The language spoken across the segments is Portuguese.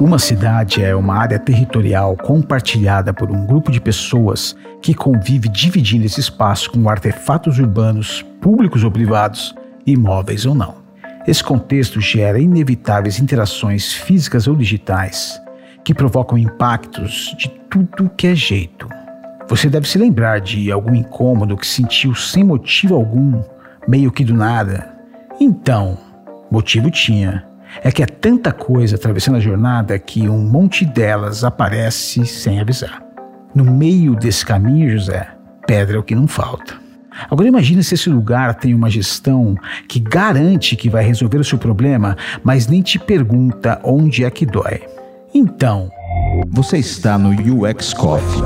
Uma cidade é uma área territorial compartilhada por um grupo de pessoas que convive dividindo esse espaço com artefatos urbanos, públicos ou privados, imóveis ou não. Esse contexto gera inevitáveis interações físicas ou digitais que provocam impactos de tudo que é jeito. Você deve se lembrar de algum incômodo que sentiu sem motivo algum, meio que do nada. Então, motivo tinha é que é tanta coisa atravessando a jornada que um monte delas aparece sem avisar. No meio desse caminho, José, pedra é o que não falta. Agora imagine se esse lugar tem uma gestão que garante que vai resolver o seu problema, mas nem te pergunta onde é que dói. Então, você está no UX Coffee.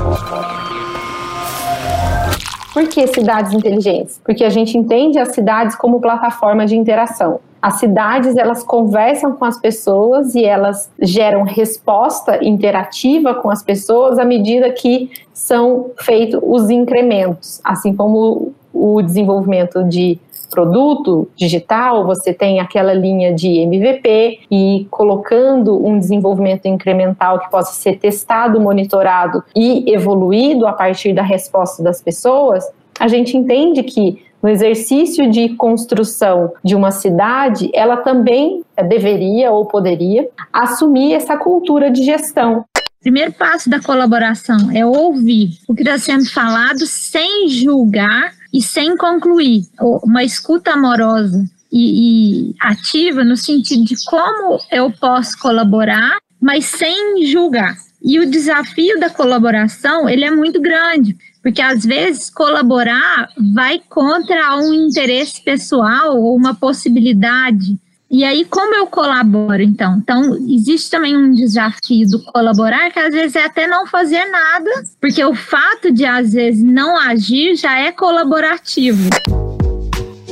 Por que cidades inteligentes? Porque a gente entende as cidades como plataforma de interação. As cidades elas conversam com as pessoas e elas geram resposta interativa com as pessoas à medida que são feitos os incrementos, assim como o desenvolvimento de produto digital, você tem aquela linha de MVP e colocando um desenvolvimento incremental que possa ser testado, monitorado e evoluído a partir da resposta das pessoas, a gente entende que no exercício de construção de uma cidade, ela também deveria ou poderia assumir essa cultura de gestão. Primeiro passo da colaboração é ouvir o que está sendo falado sem julgar e sem concluir. Uma escuta amorosa e, e ativa no sentido de como eu posso colaborar, mas sem julgar. E o desafio da colaboração, ele é muito grande, porque às vezes colaborar vai contra um interesse pessoal ou uma possibilidade. E aí, como eu colaboro, então? Então, existe também um desafio do colaborar, que às vezes é até não fazer nada, porque o fato de, às vezes, não agir já é colaborativo.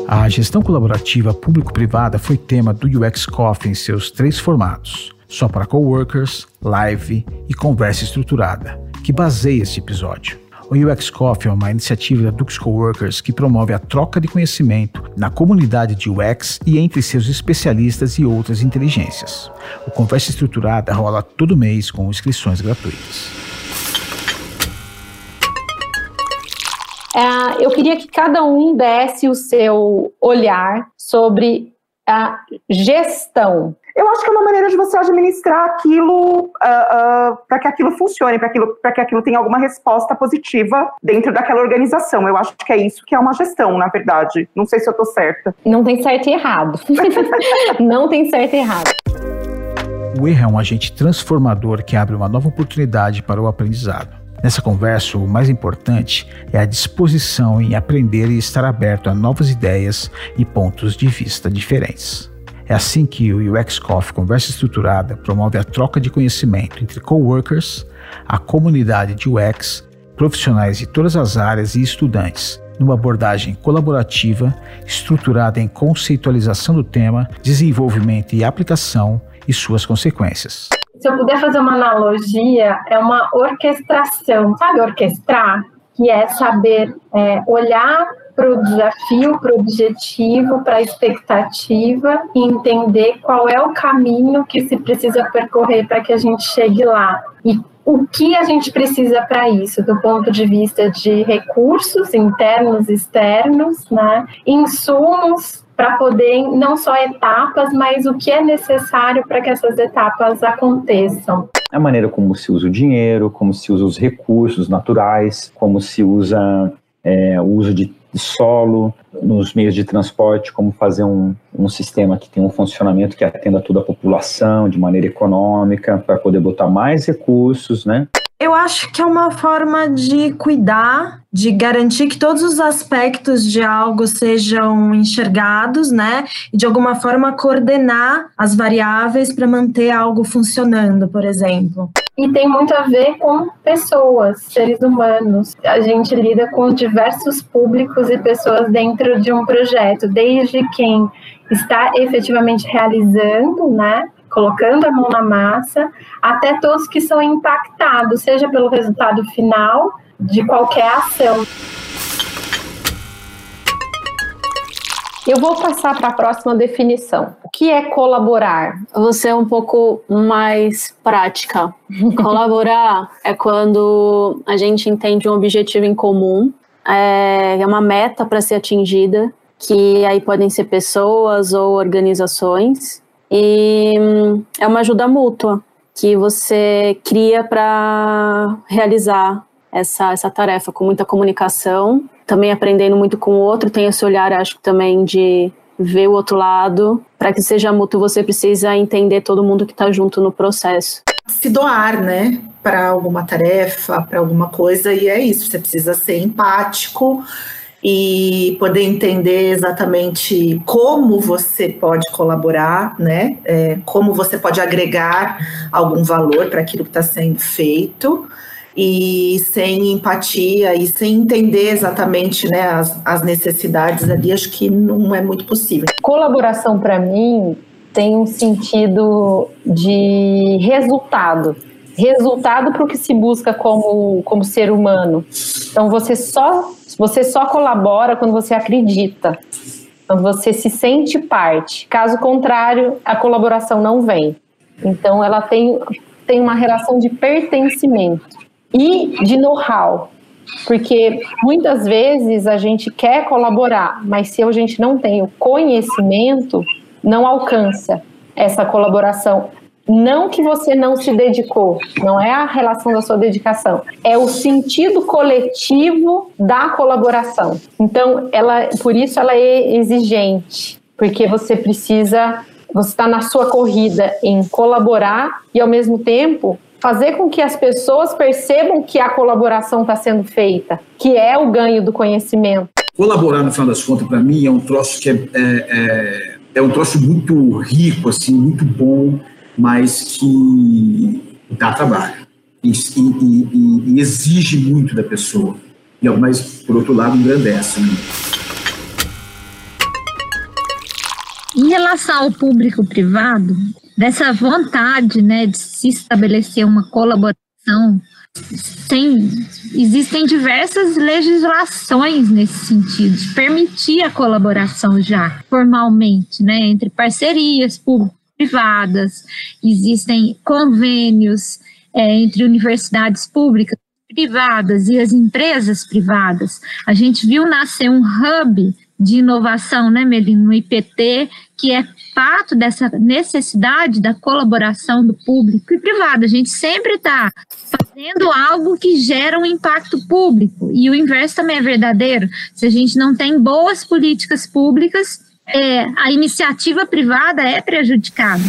A gestão colaborativa público-privada foi tema do UX Coffee em seus três formatos só para coworkers, live e conversa estruturada, que baseia este episódio. O UX Coffee é uma iniciativa da Dux Coworkers que promove a troca de conhecimento na comunidade de UX e entre seus especialistas e outras inteligências. O Conversa Estruturada rola todo mês com inscrições gratuitas. É, eu queria que cada um desse o seu olhar sobre a gestão eu acho que é uma maneira de você administrar aquilo uh, uh, para que aquilo funcione, para aquilo, que aquilo tenha alguma resposta positiva dentro daquela organização. Eu acho que é isso que é uma gestão, na verdade. Não sei se eu estou certa. Não tem certo e errado. Não tem certo e errado. O erro é um agente transformador que abre uma nova oportunidade para o aprendizado. Nessa conversa, o mais importante é a disposição em aprender e estar aberto a novas ideias e pontos de vista diferentes. É assim que o UX Coffee Conversa Estruturada promove a troca de conhecimento entre coworkers, a comunidade de UX, profissionais de todas as áreas e estudantes, numa abordagem colaborativa, estruturada em conceitualização do tema, desenvolvimento e aplicação e suas consequências. Se eu puder fazer uma analogia, é uma orquestração. Sabe orquestrar? Que é saber é, olhar para o desafio, para o objetivo, para a expectativa e entender qual é o caminho que se precisa percorrer para que a gente chegue lá. E o que a gente precisa para isso, do ponto de vista de recursos internos e externos, né? insumos para poder, não só etapas, mas o que é necessário para que essas etapas aconteçam. A maneira como se usa o dinheiro, como se usa os recursos naturais, como se usa é, o uso de solo, nos meios de transporte, como fazer um, um sistema que tem um funcionamento que atenda toda a população de maneira econômica, para poder botar mais recursos, né? Eu acho que é uma forma de cuidar, de garantir que todos os aspectos de algo sejam enxergados, né? E de alguma forma coordenar as variáveis para manter algo funcionando, por exemplo. E tem muito a ver com pessoas, seres humanos. A gente lida com diversos públicos e pessoas dentro de um projeto, desde quem está efetivamente realizando, né? Colocando a mão na massa, até todos que são impactados, seja pelo resultado final de qualquer ação. Eu vou passar para a próxima definição. O que é colaborar? Você é um pouco mais prática. colaborar é quando a gente entende um objetivo em comum, é uma meta para ser atingida, que aí podem ser pessoas ou organizações, e hum, é uma ajuda mútua que você cria para realizar essa, essa tarefa com muita comunicação, também aprendendo muito com o outro, tem esse olhar, acho que também de ver o outro lado. Para que seja mútuo, você precisa entender todo mundo que está junto no processo. Se doar, né, para alguma tarefa, para alguma coisa, e é isso, você precisa ser empático e poder entender exatamente como você pode colaborar, né? É, como você pode agregar algum valor para aquilo que está sendo feito e sem empatia e sem entender exatamente né, as, as necessidades ali, acho que não é muito possível. Colaboração para mim tem um sentido de resultado. Resultado para o que se busca como, como ser humano. Então você só, você só colabora quando você acredita, quando você se sente parte. Caso contrário, a colaboração não vem. Então ela tem, tem uma relação de pertencimento e de know-how. Porque muitas vezes a gente quer colaborar, mas se a gente não tem o conhecimento, não alcança essa colaboração. Não que você não se dedicou, não é a relação da sua dedicação, é o sentido coletivo da colaboração. Então, ela, por isso ela é exigente, porque você precisa, você está na sua corrida em colaborar e ao mesmo tempo fazer com que as pessoas percebam que a colaboração está sendo feita, que é o ganho do conhecimento. Colaborar, no final das contas, para mim, é um troço que é, é, é, é, um troço muito rico, assim, muito bom, mas que dá trabalho e, e, e, e exige muito da pessoa. Mas, por outro lado, engrandece. Né? Em relação ao público privado, dessa vontade né, de se estabelecer uma colaboração. Tem, existem diversas legislações nesse sentido, de permitir a colaboração já formalmente, né, entre parcerias público-privadas, existem convênios é, entre universidades públicas privadas e as empresas privadas. A gente viu nascer um hub de inovação, né, Melino, no IPT, que é fato dessa necessidade da colaboração do público e privado. A gente sempre está fazendo algo que gera um impacto público. E o inverso também é verdadeiro. Se a gente não tem boas políticas públicas, é, a iniciativa privada é prejudicada.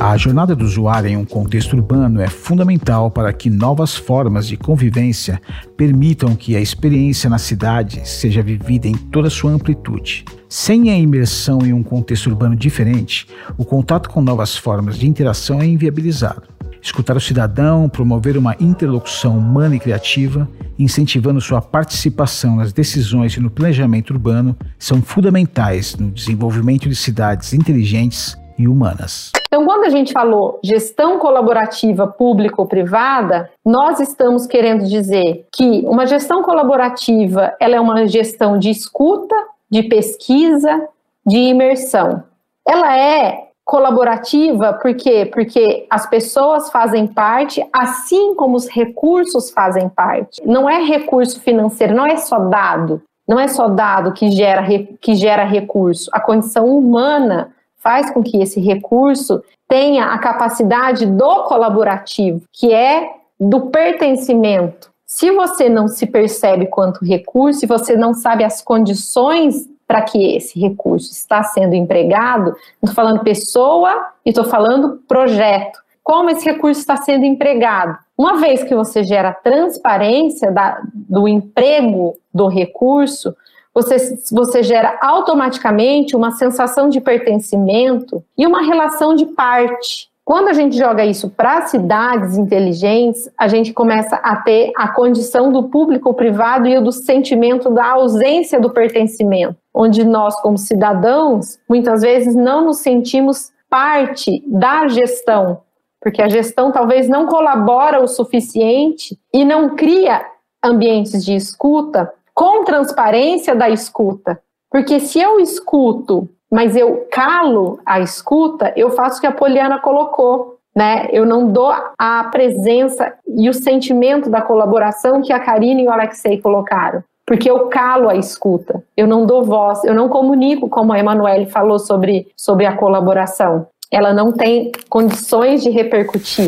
A jornada do usuário em um contexto urbano é fundamental para que novas formas de convivência permitam que a experiência na cidade seja vivida em toda sua amplitude. Sem a imersão em um contexto urbano diferente, o contato com novas formas de interação é inviabilizado. Escutar o cidadão, promover uma interlocução humana e criativa, incentivando sua participação nas decisões e no planejamento urbano, são fundamentais no desenvolvimento de cidades inteligentes e humanas. Então, quando a gente falou gestão colaborativa público-privada, nós estamos querendo dizer que uma gestão colaborativa ela é uma gestão de escuta, de pesquisa, de imersão. Ela é colaborativa por quê? Porque as pessoas fazem parte, assim como os recursos fazem parte. Não é recurso financeiro, não é só dado, não é só dado que gera, que gera recurso. A condição humana faz com que esse recurso tenha a capacidade do colaborativo, que é do pertencimento. Se você não se percebe quanto recurso, se você não sabe as condições para que esse recurso está sendo empregado, estou falando pessoa e estou falando projeto. Como esse recurso está sendo empregado? Uma vez que você gera transparência da, do emprego do recurso, você, você gera automaticamente uma sensação de pertencimento e uma relação de parte. Quando a gente joga isso para cidades inteligentes, a gente começa a ter a condição do público-privado e do sentimento da ausência do pertencimento, onde nós, como cidadãos, muitas vezes não nos sentimos parte da gestão, porque a gestão talvez não colabora o suficiente e não cria ambientes de escuta com transparência da escuta. Porque se eu escuto, mas eu calo a escuta, eu faço o que a Poliana colocou. Né? Eu não dou a presença e o sentimento da colaboração que a Karine e o Alexei colocaram porque eu calo a escuta, eu não dou voz, eu não comunico, como a Emanuele falou sobre, sobre a colaboração. Ela não tem condições de repercutir.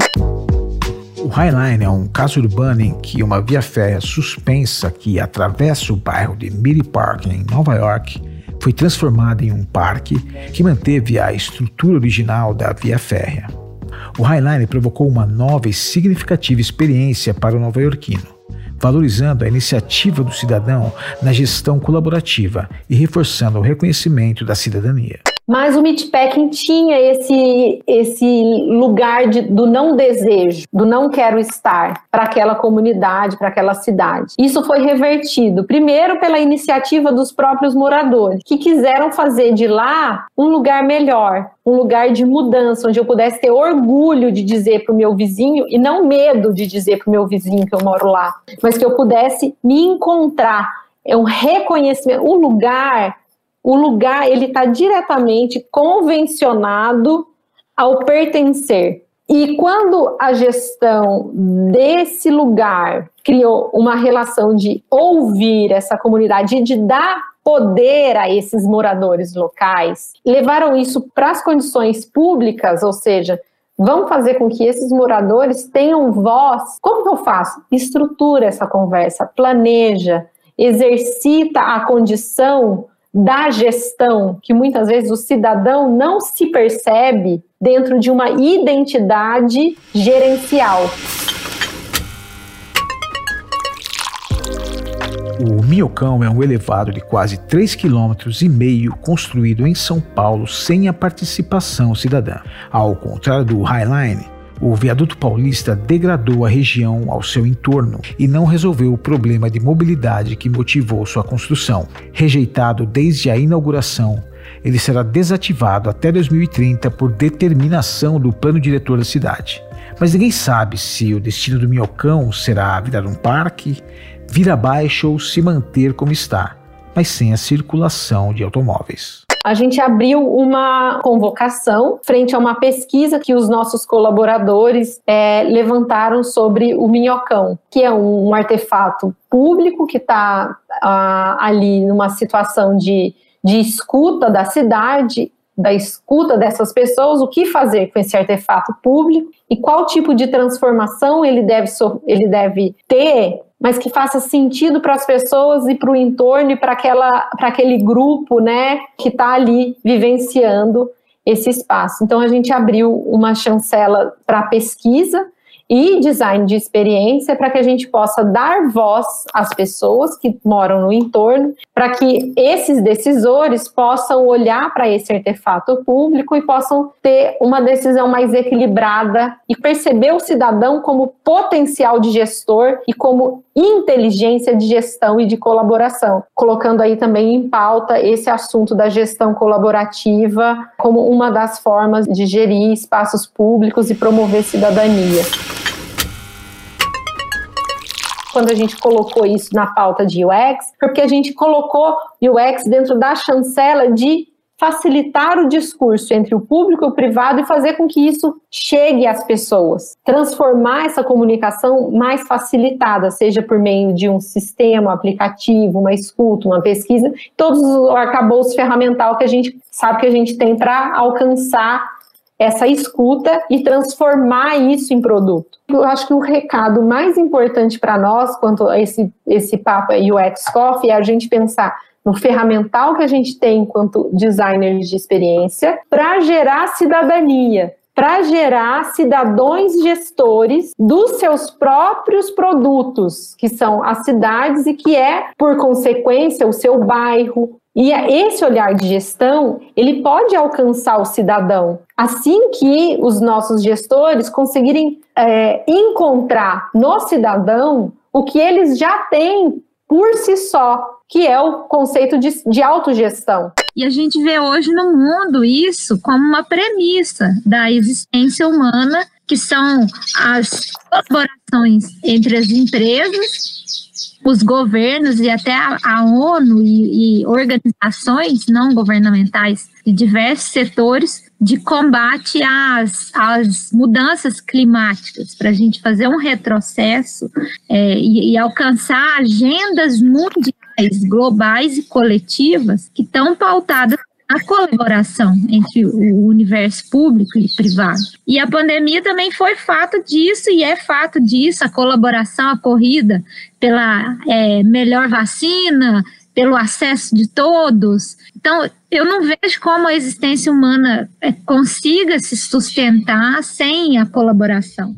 O Highline é um caso urbano em que uma via férrea suspensa que atravessa o bairro de Mille Park, em Nova York, foi transformada em um parque que manteve a estrutura original da via férrea. O Highline provocou uma nova e significativa experiência para o nova-iorquino valorizando a iniciativa do cidadão na gestão colaborativa e reforçando o reconhecimento da cidadania. Mas o Meatpacking tinha esse, esse lugar de, do não desejo, do não quero estar para aquela comunidade, para aquela cidade. Isso foi revertido, primeiro pela iniciativa dos próprios moradores, que quiseram fazer de lá um lugar melhor, um lugar de mudança, onde eu pudesse ter orgulho de dizer para o meu vizinho e não medo de dizer para o meu vizinho que eu moro lá, mas que eu pudesse me encontrar. É um reconhecimento, o lugar o lugar ele está diretamente convencionado ao pertencer. E quando a gestão desse lugar criou uma relação de ouvir essa comunidade e de dar poder a esses moradores locais, levaram isso para as condições públicas, ou seja, vão fazer com que esses moradores tenham voz. Como que eu faço? Estrutura essa conversa, planeja, exercita a condição da gestão, que muitas vezes o cidadão não se percebe dentro de uma identidade gerencial. O Minhocão é um elevado de quase 3,5 km construído em São Paulo sem a participação cidadã. Ao contrário do Highline, o viaduto paulista degradou a região ao seu entorno e não resolveu o problema de mobilidade que motivou sua construção. Rejeitado desde a inauguração, ele será desativado até 2030 por determinação do plano diretor da cidade. Mas ninguém sabe se o destino do Minhocão será virar um parque, vir abaixo ou se manter como está, mas sem a circulação de automóveis a gente abriu uma convocação frente a uma pesquisa que os nossos colaboradores é, levantaram sobre o minhocão, que é um, um artefato público que está ali numa situação de, de escuta da cidade da escuta dessas pessoas, o que fazer com esse artefato público e qual tipo de transformação ele deve, ele deve ter mas que faça sentido para as pessoas e para o entorno e para aquele grupo né, que está ali vivenciando esse espaço. Então, a gente abriu uma chancela para pesquisa e design de experiência para que a gente possa dar voz às pessoas que moram no entorno, para que esses decisores possam olhar para esse artefato público e possam ter uma decisão mais equilibrada e perceber o cidadão como potencial de gestor e como inteligência de gestão e de colaboração, colocando aí também em pauta esse assunto da gestão colaborativa como uma das formas de gerir espaços públicos e promover cidadania quando a gente colocou isso na pauta de UX, porque a gente colocou UX dentro da chancela de facilitar o discurso entre o público e o privado e fazer com que isso chegue às pessoas, transformar essa comunicação mais facilitada, seja por meio de um sistema, um aplicativo, uma escuta, uma pesquisa, todos os arcabouços ferramental que a gente sabe que a gente tem para alcançar essa escuta e transformar isso em produto. Eu acho que o recado mais importante para nós, quanto a esse, esse papo UX Coffee, é a gente pensar no ferramental que a gente tem enquanto designers de experiência para gerar cidadania, para gerar cidadãos gestores dos seus próprios produtos, que são as cidades e que é, por consequência, o seu bairro, e esse olhar de gestão, ele pode alcançar o cidadão. Assim que os nossos gestores conseguirem é, encontrar no cidadão o que eles já têm por si só, que é o conceito de, de autogestão. E a gente vê hoje no mundo isso como uma premissa da existência humana, que são as colaborações entre as empresas os governos e até a, a ONU e, e, organizações não governamentais de diversos setores de combate às, às mudanças climáticas, para a gente fazer um retrocesso é, e, e alcançar agendas mundiais, globais e coletivas que estão pautadas a colaboração entre o universo público e privado. E a pandemia também foi fato disso e é fato disso, a colaboração, a corrida pela é, melhor vacina, pelo acesso de todos. Então, eu não vejo como a existência humana é, consiga se sustentar sem a colaboração.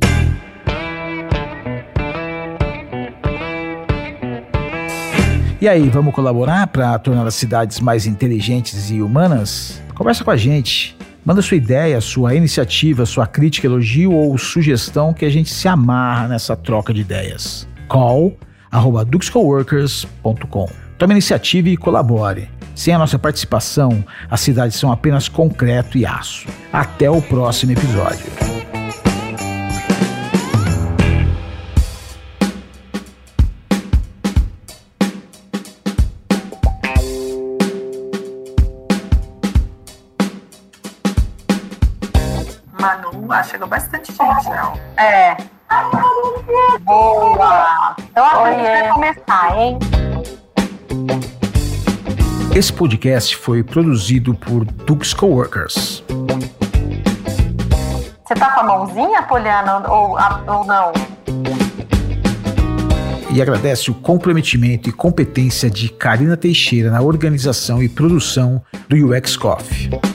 E aí, vamos colaborar para tornar as cidades mais inteligentes e humanas? Conversa com a gente. Manda sua ideia, sua iniciativa, sua crítica, elogio ou sugestão que a gente se amarra nessa troca de ideias. Call arroba duxcoworkers.com. Tome iniciativa e colabore. Sem a nossa participação, as cidades são apenas concreto e aço. Até o próximo episódio. Ah, chegou bastante gente, não? É. Boa! Então a gente vai começar, hein? Esse podcast foi produzido por Dux Coworkers. Você tá com a mãozinha, Poliana, ou, ou não? E agradece o comprometimento e competência de Karina Teixeira na organização e produção do UX Coffee.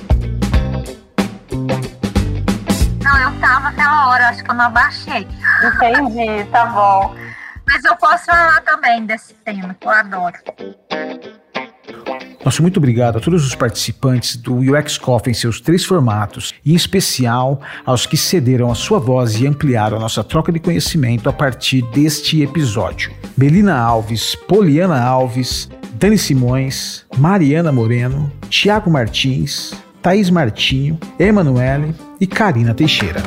Hora, acho que eu não abaixei. Entendi, tá bom. Mas eu posso falar também desse tema, que eu adoro. Nosso muito obrigado a todos os participantes do UX Coffee em seus três formatos, e em especial aos que cederam a sua voz e ampliaram a nossa troca de conhecimento a partir deste episódio. Belina Alves, Poliana Alves, Dani Simões, Mariana Moreno, Tiago Martins, Thaís Martinho, Emanuele e Karina Teixeira.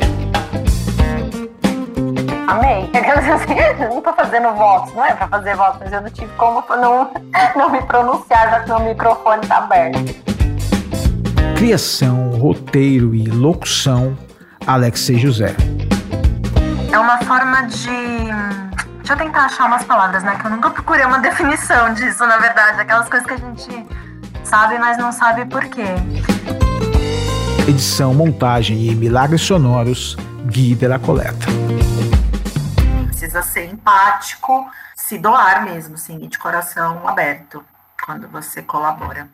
Amei. Assim, não tô fazendo votos, não é pra fazer votos, mas eu não tive como não, não me pronunciar, já que o microfone tá aberto. Criação, roteiro e locução, Alexei José. É uma forma de. Deixa eu tentar achar umas palavras, né? Que eu nunca procurei uma definição disso, na verdade. Aquelas coisas que a gente sabe, mas não sabe por quê. Edição, montagem e milagres sonoros, Gui de la Coleta precisa ser empático, se doar mesmo, assim, de coração aberto quando você colabora.